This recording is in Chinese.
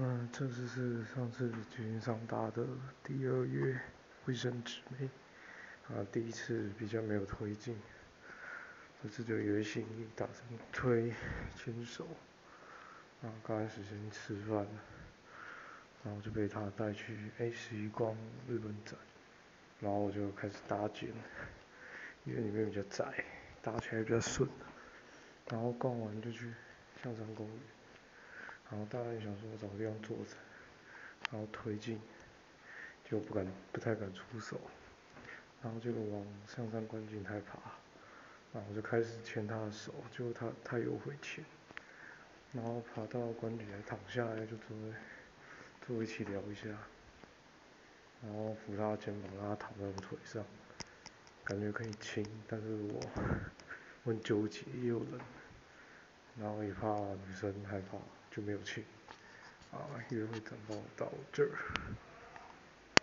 嗯，这次是上次捷运上搭的第二月卫生纸没？啊，第一次比较没有推进，这次就约行李打算推牵手，然后刚开始先吃饭，然后就被他带去 A 十一逛日本展，然后我就开始搭肩，因为里面比较窄，搭起来比较顺，然后逛完就去象山公园。然后大家想说找个地方坐着，然后推进，就不敢不太敢出手，然后就往向上山观景台爬，然后就开始牵他的手，结果他他又会牵，然后爬到观景台躺下来就坐坐一起聊一下，然后扶他肩膀让他躺在我腿上，感觉可以亲，但是我很纠结又冷，然后也怕女生害怕。就没有去，啊，约会等到这儿。